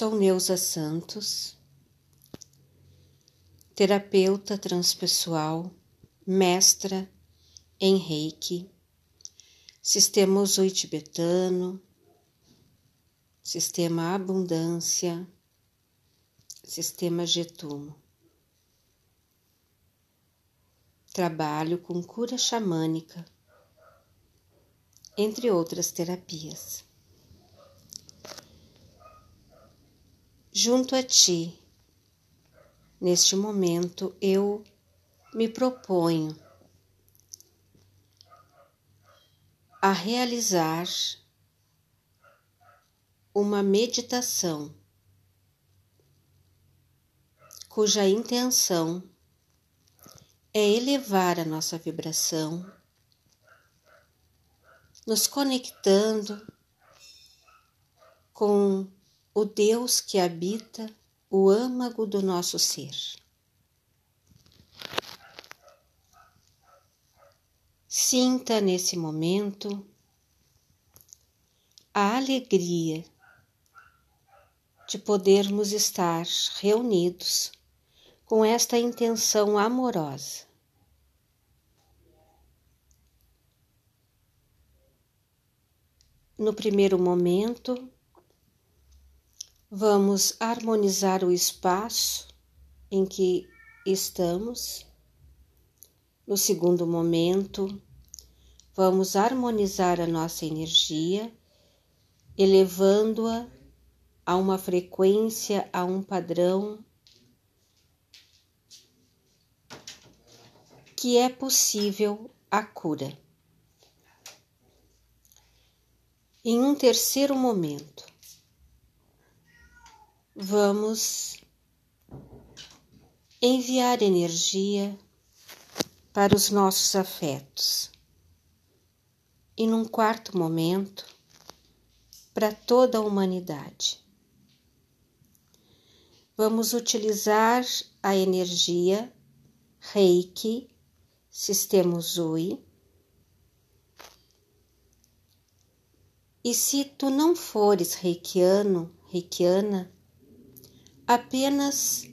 Sou Neuza Santos, terapeuta transpessoal, mestra em Reiki, sistema Uzui tibetano, sistema Abundância, sistema Getumo. Trabalho com cura xamânica, entre outras terapias. Junto a ti. Neste momento eu me proponho a realizar uma meditação cuja intenção é elevar a nossa vibração, nos conectando com o Deus que habita o âmago do nosso ser. Sinta nesse momento a alegria de podermos estar reunidos com esta intenção amorosa. No primeiro momento, Vamos harmonizar o espaço em que estamos. No segundo momento, vamos harmonizar a nossa energia, elevando-a a uma frequência, a um padrão que é possível a cura. Em um terceiro momento, vamos enviar energia para os nossos afetos. E num quarto momento, para toda a humanidade. Vamos utilizar a energia Reiki, sistema Uzui. E se tu não fores reikiano, reikiana, apenas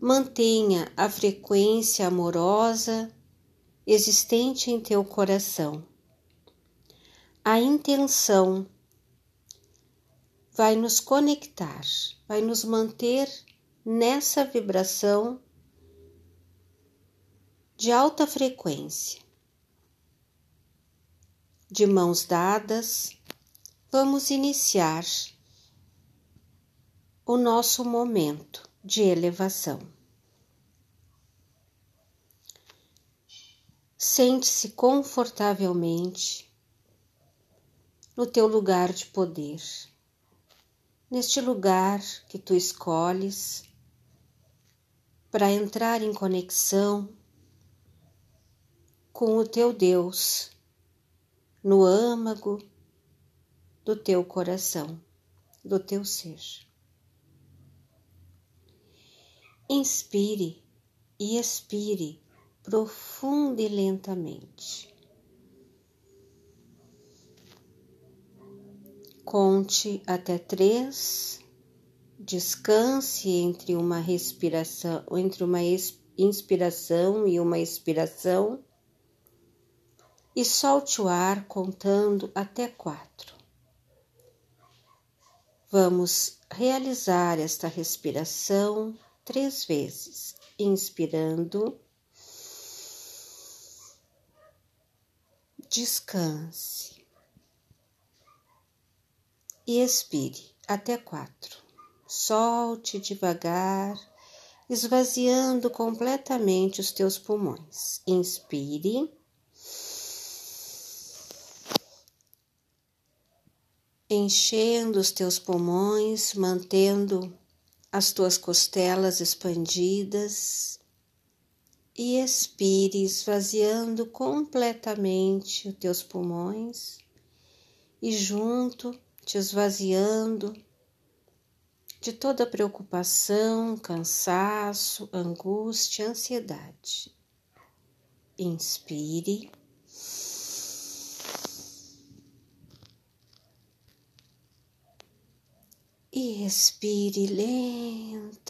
mantenha a frequência amorosa existente em teu coração. A intenção vai nos conectar, vai nos manter nessa vibração de alta frequência. De mãos dadas, vamos iniciar o nosso momento de elevação. Sente-se confortavelmente no teu lugar de poder, neste lugar que tu escolhes para entrar em conexão com o teu Deus no âmago do teu coração, do teu ser. Inspire e expire profundo e lentamente. Conte até três. Descanse entre uma respiração, entre uma inspiração e uma expiração, e solte o ar contando até quatro. Vamos realizar esta respiração três vezes, inspirando. Descanse e expire até quatro. Solte devagar, esvaziando completamente os teus pulmões. Inspire. Enchendo os teus pulmões, mantendo as tuas costelas expandidas e expire, esvaziando completamente os teus pulmões e junto te esvaziando de toda preocupação, cansaço, angústia, ansiedade. Inspire. E respire lentamente.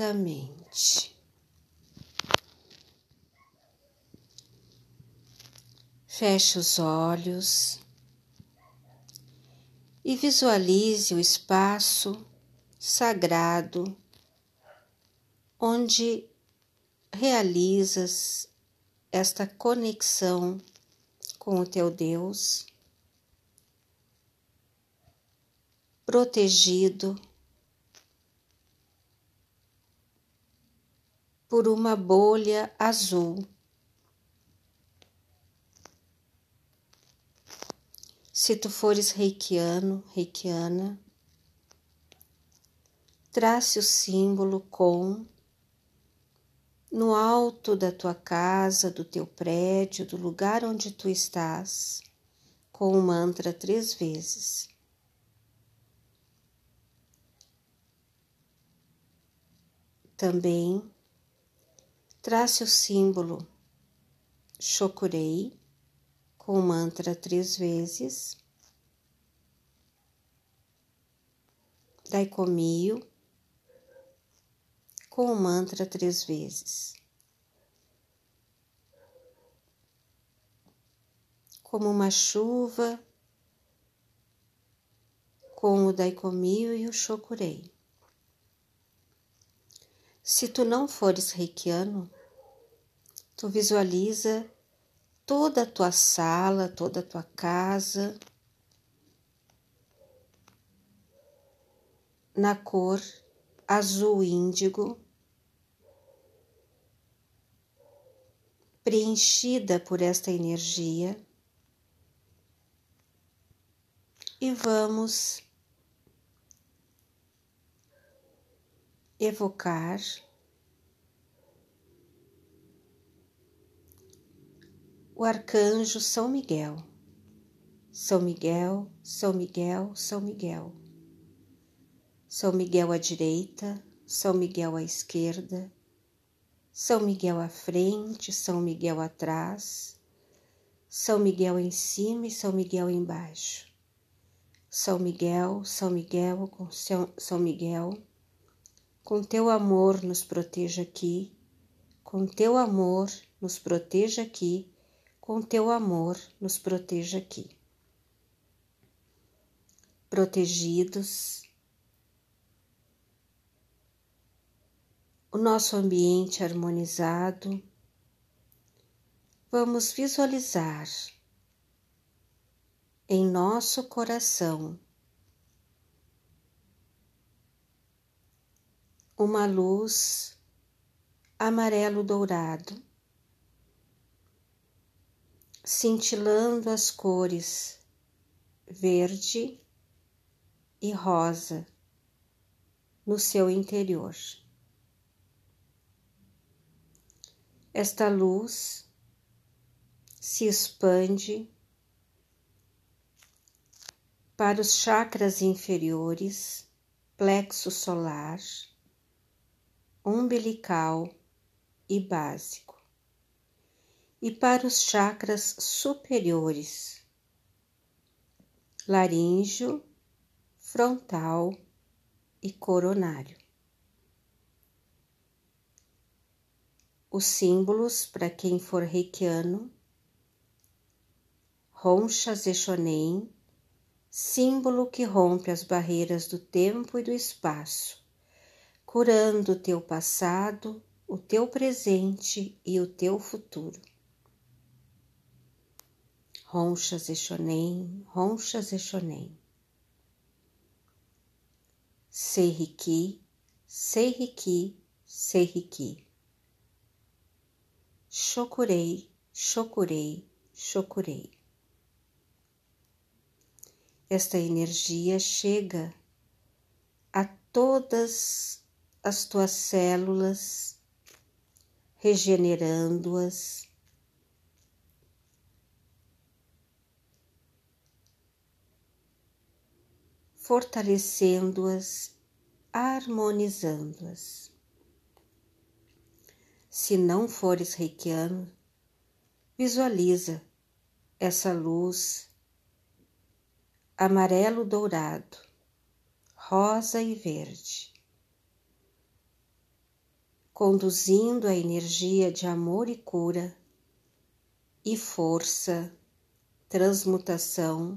Feche os olhos e visualize o espaço sagrado onde realizas esta conexão com o teu Deus, protegido por uma bolha azul. Se tu fores reikiano, reikiana, trace o símbolo com no alto da tua casa, do teu prédio, do lugar onde tu estás, com o mantra três vezes. Também trace o símbolo Chokurei com o mantra três vezes. Daikomio com o mantra três vezes. Como uma chuva, com o Daikomio e o Shokurei. Se tu não fores reikiano, tu visualiza toda a tua sala, toda a tua casa na cor azul índigo preenchida por esta energia. E vamos evocar o arcanjo São Miguel. São Miguel, São Miguel, São Miguel. São Miguel à direita, São Miguel à esquerda, são Miguel à frente, São Miguel atrás, São Miguel em cima e São Miguel embaixo. São Miguel, São Miguel, São Miguel, com teu amor nos proteja aqui, com teu amor nos proteja aqui, com teu amor nos proteja aqui. Protegidos, o nosso ambiente harmonizado, vamos visualizar em nosso coração uma luz amarelo dourado, cintilando as cores verde e rosa no seu interior. Esta luz se expande para os chakras inferiores, plexo solar, umbilical e básico, e para os chakras superiores, laríngeo, frontal e coronário. os símbolos para quem for reikiano, Roncha Zeshonen, símbolo que rompe as barreiras do tempo e do espaço, curando o teu passado, o teu presente e o teu futuro. Roncha Zeshonen, Roncha Zeshonen. Seiriki, Seiriki, Seiriki. Chokurei, chocurei, chocurei. Esta energia chega a todas as tuas células, regenerando-as, fortalecendo-as, harmonizando-as. Se não fores reikiano, visualiza essa luz amarelo dourado, rosa e verde, conduzindo a energia de amor e cura e força, transmutação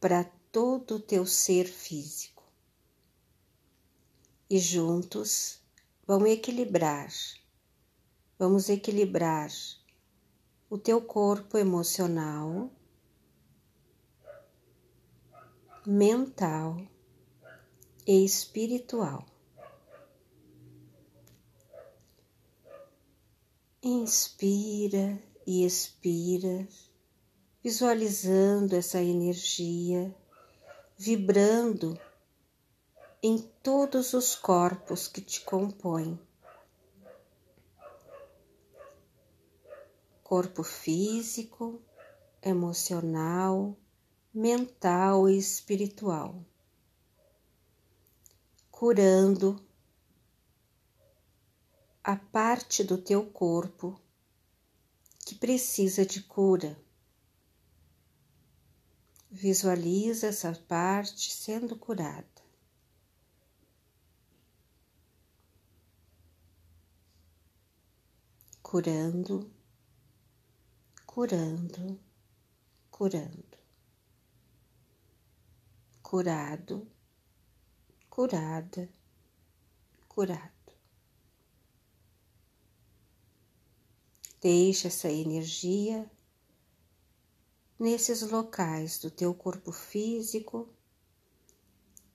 para todo o teu ser físico. E juntos vão equilibrar, vamos equilibrar o teu corpo emocional, mental e espiritual. Inspira e expira, visualizando essa energia vibrando em todos os corpos que te compõem. Corpo físico, emocional, mental e espiritual. Curando a parte do teu corpo que precisa de cura. Visualiza essa parte sendo curada. Curando, curando, curando. Curado, curada, curado. Deixa essa energia nesses locais do teu corpo físico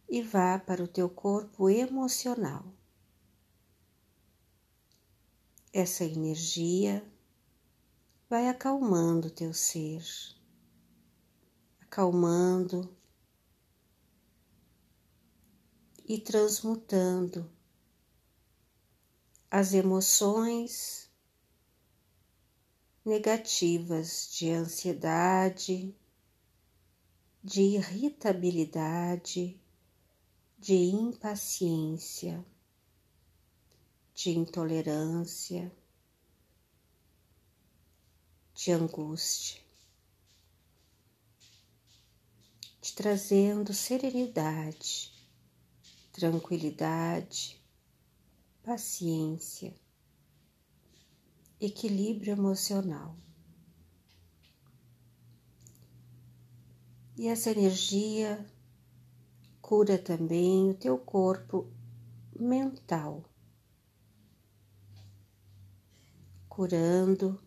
e vá para o teu corpo emocional. Essa energia vai acalmando o teu ser, acalmando e transmutando as emoções negativas de ansiedade, de irritabilidade, de impaciência, de intolerância, de angústia, te trazendo serenidade, tranquilidade, paciência equilíbrio emocional. E essa energia cura também o teu corpo mental, curando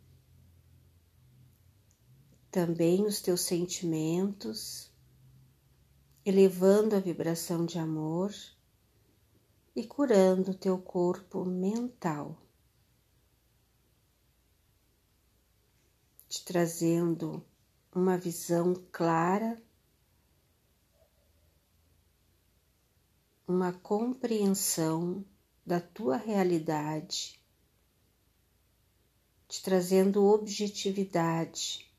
também os teus sentimentos, elevando a vibração de amor e curando o teu corpo mental. Te trazendo uma visão clara, uma compreensão da tua realidade, te trazendo objetividade,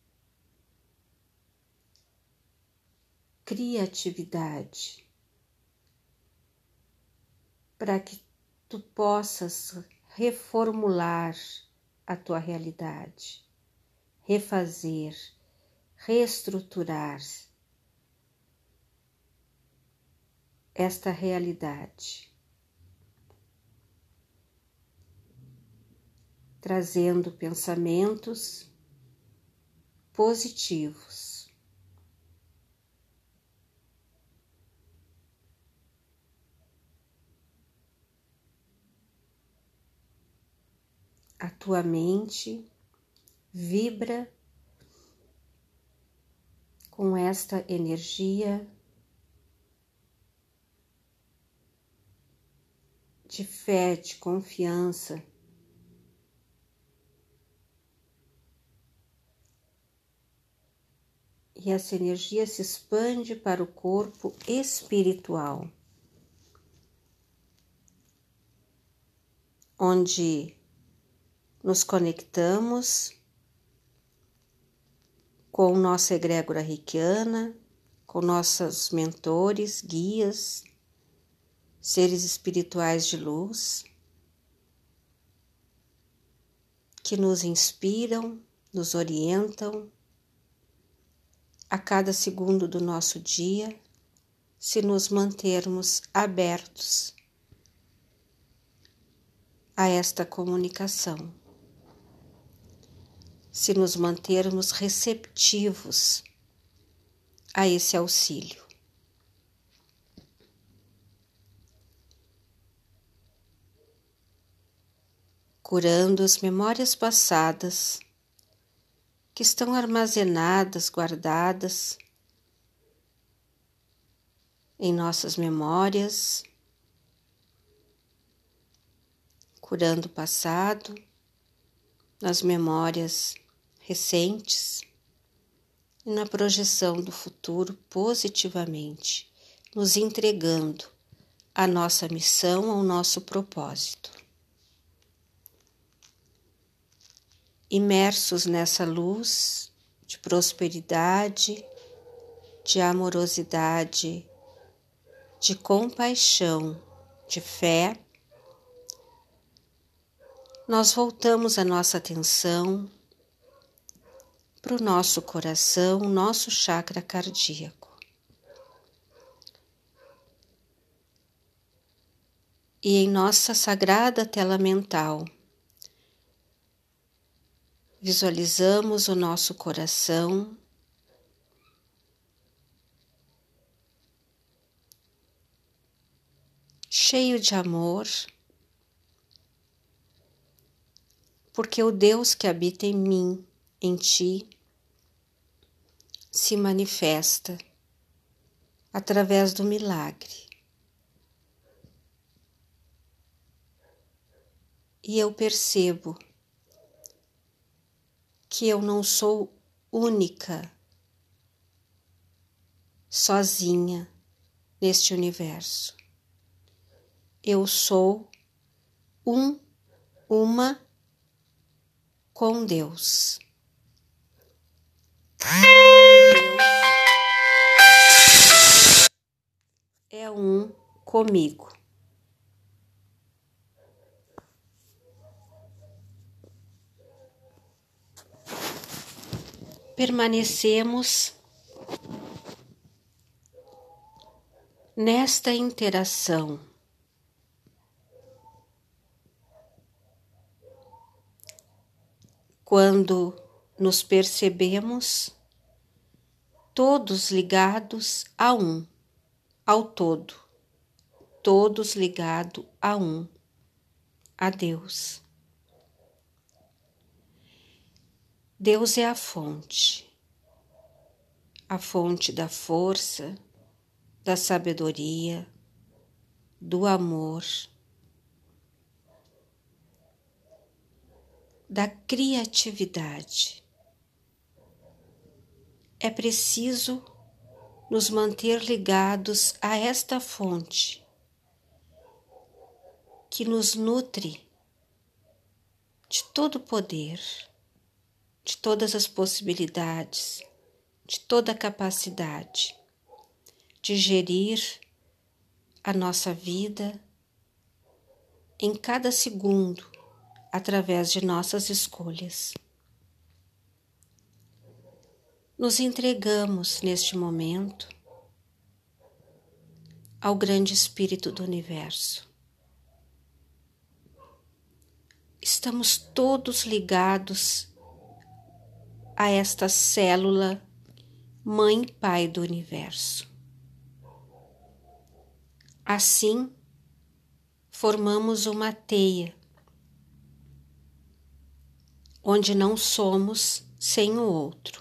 criatividade, para que tu possas reformular a tua realidade refazer, reestruturar esta realidade, trazendo pensamentos positivos. A tua mente vibra com esta energia de fé, de confiança. E essa energia se expande para o corpo espiritual, onde nos conectamos com nossa egrégora reikiana, com nossos mentores, guias, seres espirituais de luz, que nos inspiram, nos orientam a cada segundo do nosso dia, se nos mantermos abertos a esta comunicação, se nos mantermos receptivos a esse auxílio. Curando as memórias passadas que estão armazenadas, guardadas em nossas memórias, curando o passado, nas memórias recentes e na projeção do futuro positivamente, nos entregando a nossa missão, ao nosso propósito. Imersos nessa luz de prosperidade, de amorosidade, de compaixão, de fé, nós voltamos a nossa atenção para o nosso coração, nosso chakra cardíaco. E em nossa sagrada tela mental, visualizamos o nosso coração cheio de amor, porque o Deus que habita em mim, em ti, se manifesta através do milagre. E eu percebo que eu não sou única, sozinha neste universo eu sou um, uma com Deus. É um comigo. Permanecemos nesta interação quando nos percebemos todos ligados a um, ao todo, todos ligados a um, a Deus. Deus é a fonte, a fonte da força, da sabedoria, do amor da criatividade. É preciso nos manter ligados a esta fonte que nos nutre de todo o poder, de todas as possibilidades, de toda a capacidade de gerir a nossa vida em cada segundo através de nossas escolhas. Nos entregamos neste momento ao grande Espírito do Universo. Estamos todos ligados a esta célula Mãe Pai do Universo. Assim, formamos uma teia onde não somos sem o outro,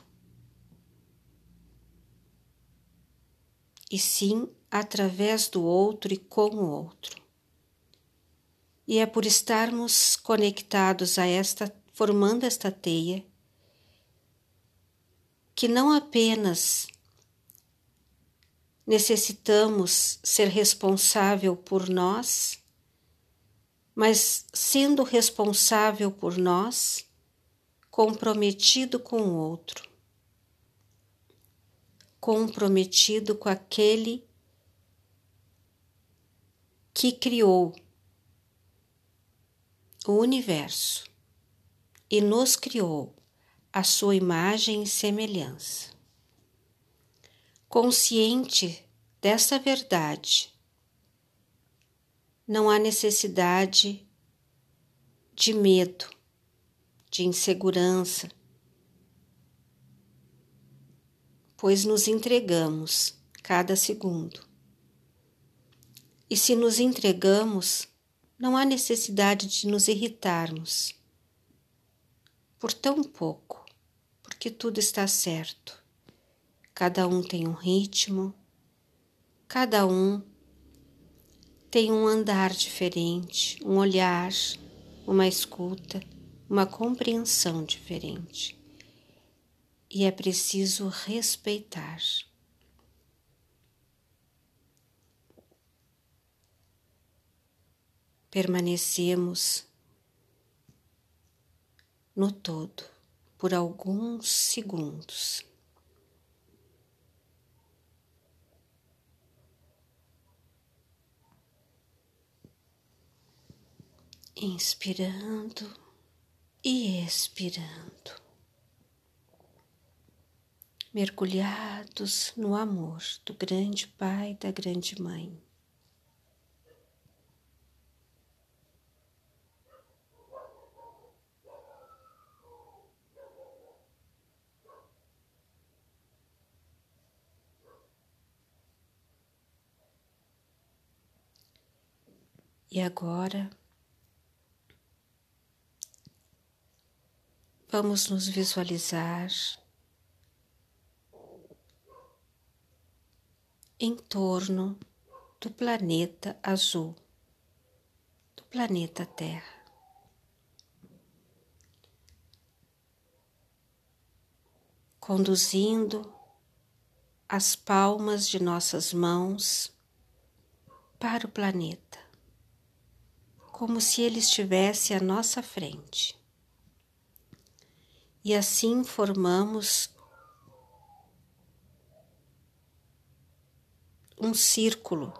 e sim através do outro e com o outro. E é por estarmos conectados a esta, formando esta teia, que não apenas necessitamos ser responsável por nós, mas sendo responsável por nós, comprometido com o outro, comprometido com aquele que criou o universo e nos criou a sua imagem e semelhança. Consciente dessa verdade, não há necessidade de medo, de insegurança, pois nos entregamos cada segundo. E se nos entregamos, não há necessidade de nos irritarmos por tão pouco, porque tudo está certo. Cada um tem um ritmo, cada um tem um andar diferente, um olhar, uma escuta, uma compreensão diferente. E é preciso respeitar. Permanecemos no todo por alguns segundos. Inspirando e expirando, mergulhados no amor do grande Pai, da grande Mãe. E agora vamos nos visualizar em torno do planeta azul, do planeta Terra. Conduzindo as palmas de nossas mãos para o planeta como se ele estivesse à nossa frente. E assim formamos um círculo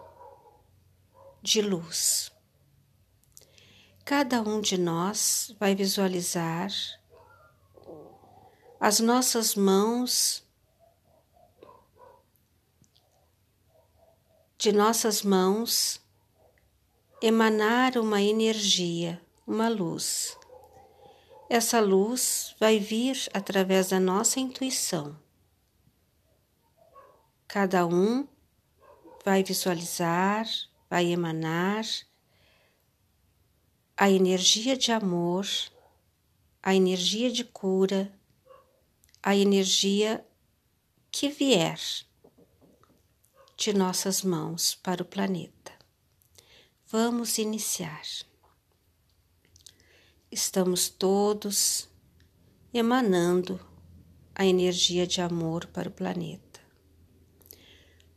de luz. Cada um de nós vai visualizar as nossas mãos de nossas mãos emanar uma energia, uma luz. Essa luz vai vir através da nossa intuição. Cada um vai visualizar, vai emanar a energia de amor, a energia de cura, a energia que vier de nossas mãos para o planeta. Vamos iniciar. Estamos todos emanando a energia de amor para o planeta.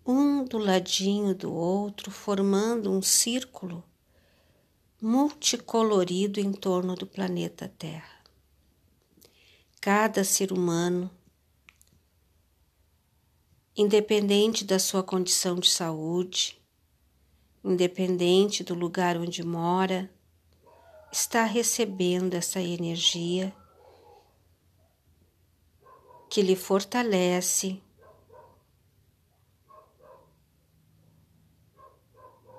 Um do ladinho do outro, formando um círculo multicolorido em torno do planeta Terra. Cada ser humano, independente da sua condição de saúde, independente do lugar onde mora, está recebendo essa energia que lhe fortalece,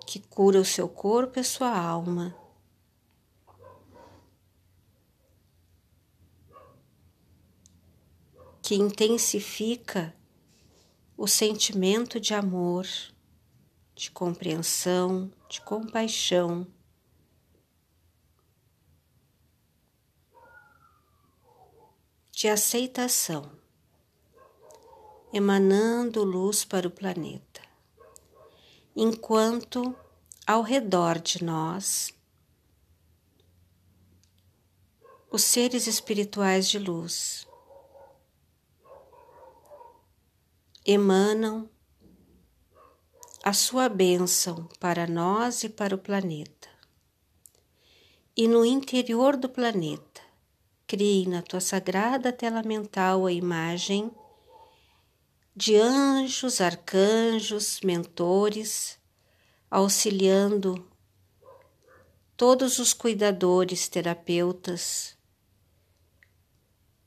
que cura o seu corpo e sua alma. Que intensifica o sentimento de amor de compreensão, de compaixão. De aceitação, emanando luz para o planeta, enquanto ao redor de nós os seres espirituais de luz emanam a sua bênção para nós e para o planeta. E no interior do planeta, crie na tua sagrada tela mental a imagem de anjos, arcanjos, mentores, auxiliando todos os cuidadores, terapeutas,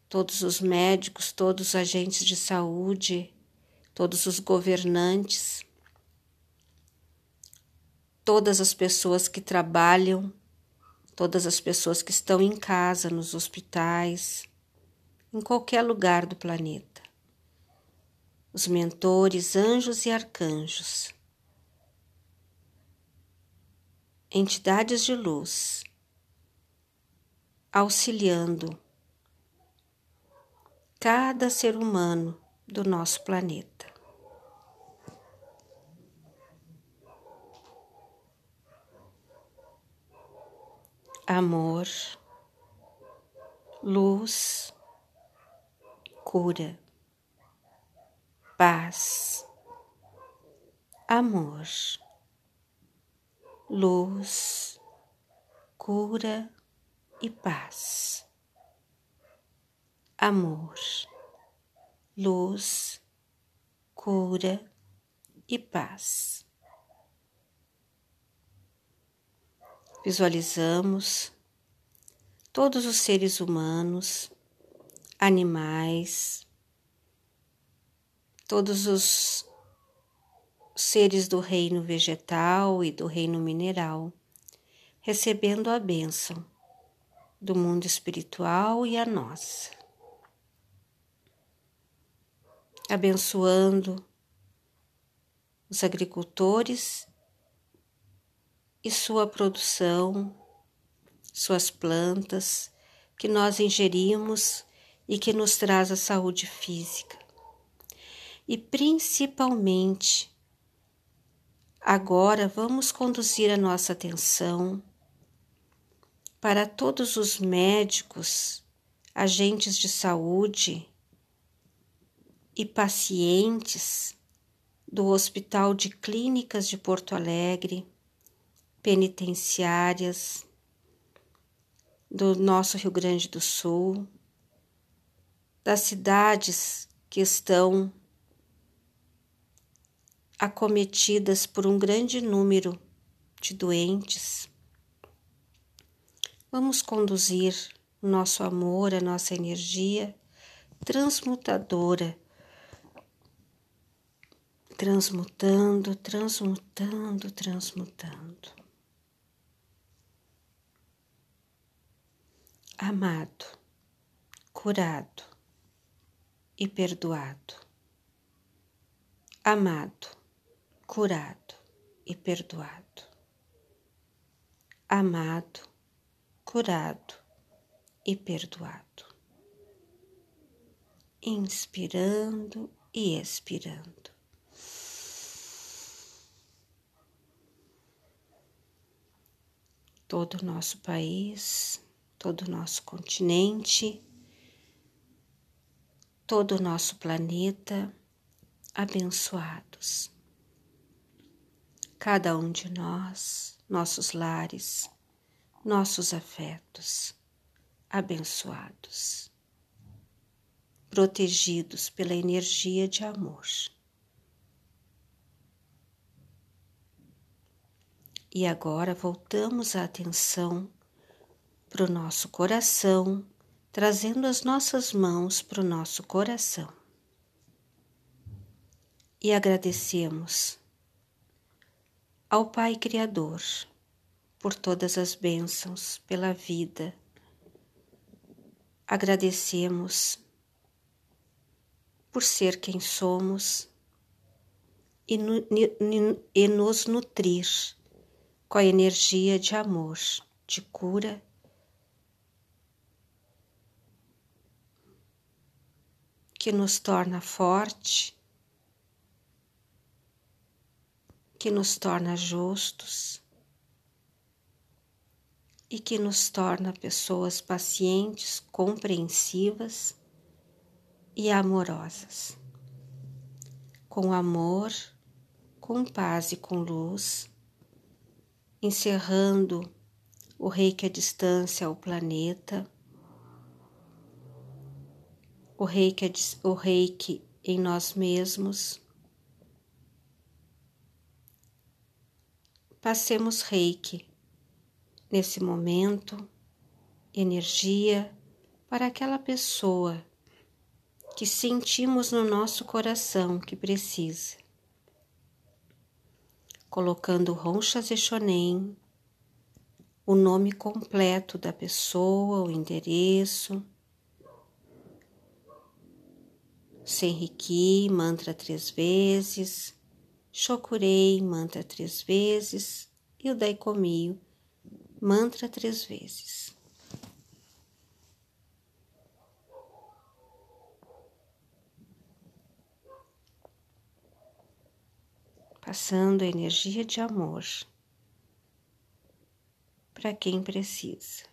todos os médicos, todos os agentes de saúde, todos os governantes todas as pessoas que trabalham, todas as pessoas que estão em casa, nos hospitais, em qualquer lugar do planeta. Os mentores, anjos e arcanjos, entidades de luz, auxiliando cada ser humano do nosso planeta. Amor, luz, cura, paz, amor, luz, cura e paz. Amor, luz, cura e paz. Visualizamos todos os seres humanos, animais, todos os seres do reino vegetal e do reino mineral, recebendo a bênção do mundo espiritual e a nossa. Abençoando os agricultores e sua produção, suas plantas que nós ingerimos e que nos traz a saúde física. E principalmente, agora vamos conduzir a nossa atenção para todos os médicos, agentes de saúde e pacientes do Hospital de Clínicas de Porto Alegre, penitenciárias do nosso Rio Grande do Sul, das cidades que estão acometidas por um grande número de doentes Vamos conduzir nosso amor, a nossa energia transmutadora, transmutando, transmutando, transmutando. Amado, curado e perdoado. Amado, curado e perdoado. Amado, curado e perdoado. Inspirando e expirando. Todo o nosso país, todo o nosso continente, todo o nosso planeta abençoados. Cada um de nós, nossos lares, nossos afetos abençoados, protegidos pela energia de amor. E agora voltamos a atenção para o nosso coração, trazendo as nossas mãos para o nosso coração. E agradecemos ao Pai Criador por todas as bênçãos, pela vida. Agradecemos por ser quem somos e, e nos nutrir com a energia de amor, de cura. Que nos torna forte, que nos torna justos e que nos torna pessoas pacientes, compreensivas e amorosas. Com amor, com paz e com luz, encerrando o reiki à distância ao planeta, o reiki, o reiki em nós mesmos. Passemos reiki nesse momento, energia para aquela pessoa que sentimos no nosso coração que precisa. colocando Ronchas e Shonen, o nome completo da pessoa, o endereço. Senriki, mantra três vezes. Shokurei, mantra três vezes. E o Daikomio, mantra três vezes. Passando a energia de amor para quem precisa.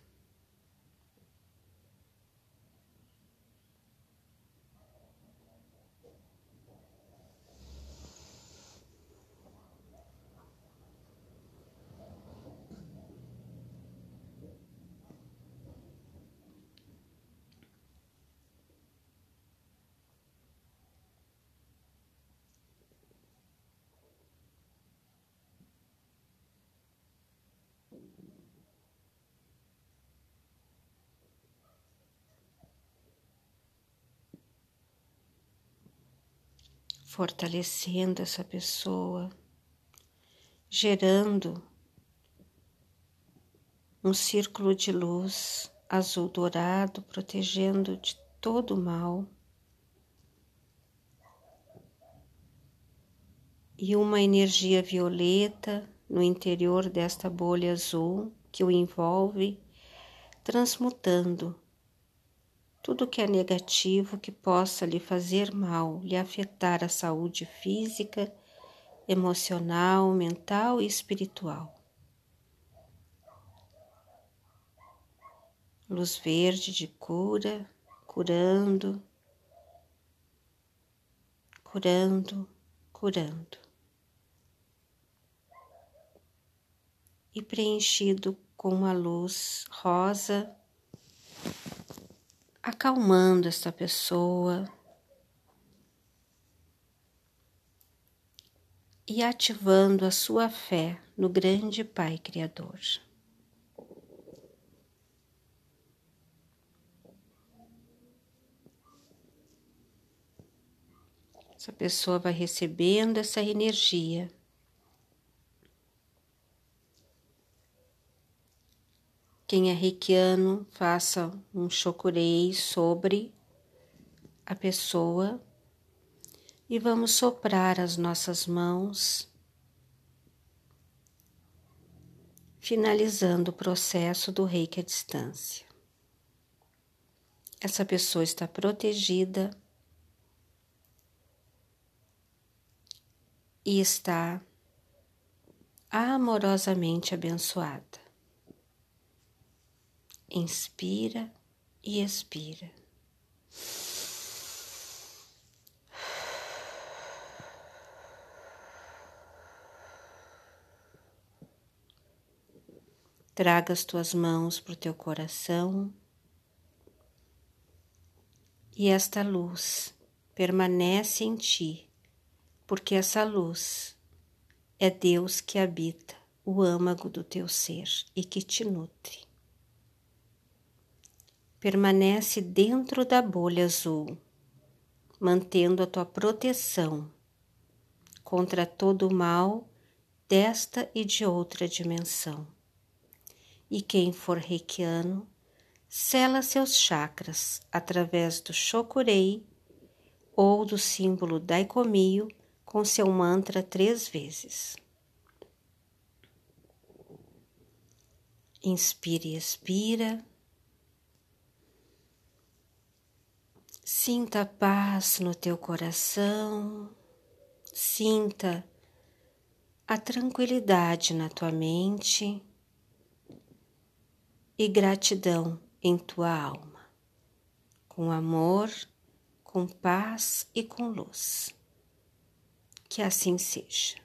Fortalecendo essa pessoa, gerando um círculo de luz azul dourado, protegendo de todo o mal. E uma energia violeta no interior desta bolha azul que o envolve, transmutando tudo que é negativo que possa lhe fazer mal, lhe afetar a saúde física, emocional, mental e espiritual. Luz verde de cura, curando, curando, curando. E preenchido com uma luz rosa acalmando essa pessoa e ativando a sua fé no grande Pai Criador. Essa pessoa vai recebendo essa energia Quem é reikiano, faça um chokurei sobre a pessoa e vamos soprar as nossas mãos, finalizando o processo do reiki à distância. Essa pessoa está protegida e está amorosamente abençoada. Inspira e expira. Traga as tuas mãos para o teu coração e esta luz permanece em ti, porque essa luz é Deus que habita o âmago do teu ser e que te nutre permanece dentro da bolha azul, mantendo a tua proteção contra todo o mal desta e de outra dimensão. E quem for reikiano, sela seus chakras através do chokurei ou do símbolo daikomio com seu mantra três vezes. Inspire e expira. Sinta a paz no teu coração, sinta a tranquilidade na tua mente e gratidão em tua alma, com amor, com paz e com luz. Que assim seja.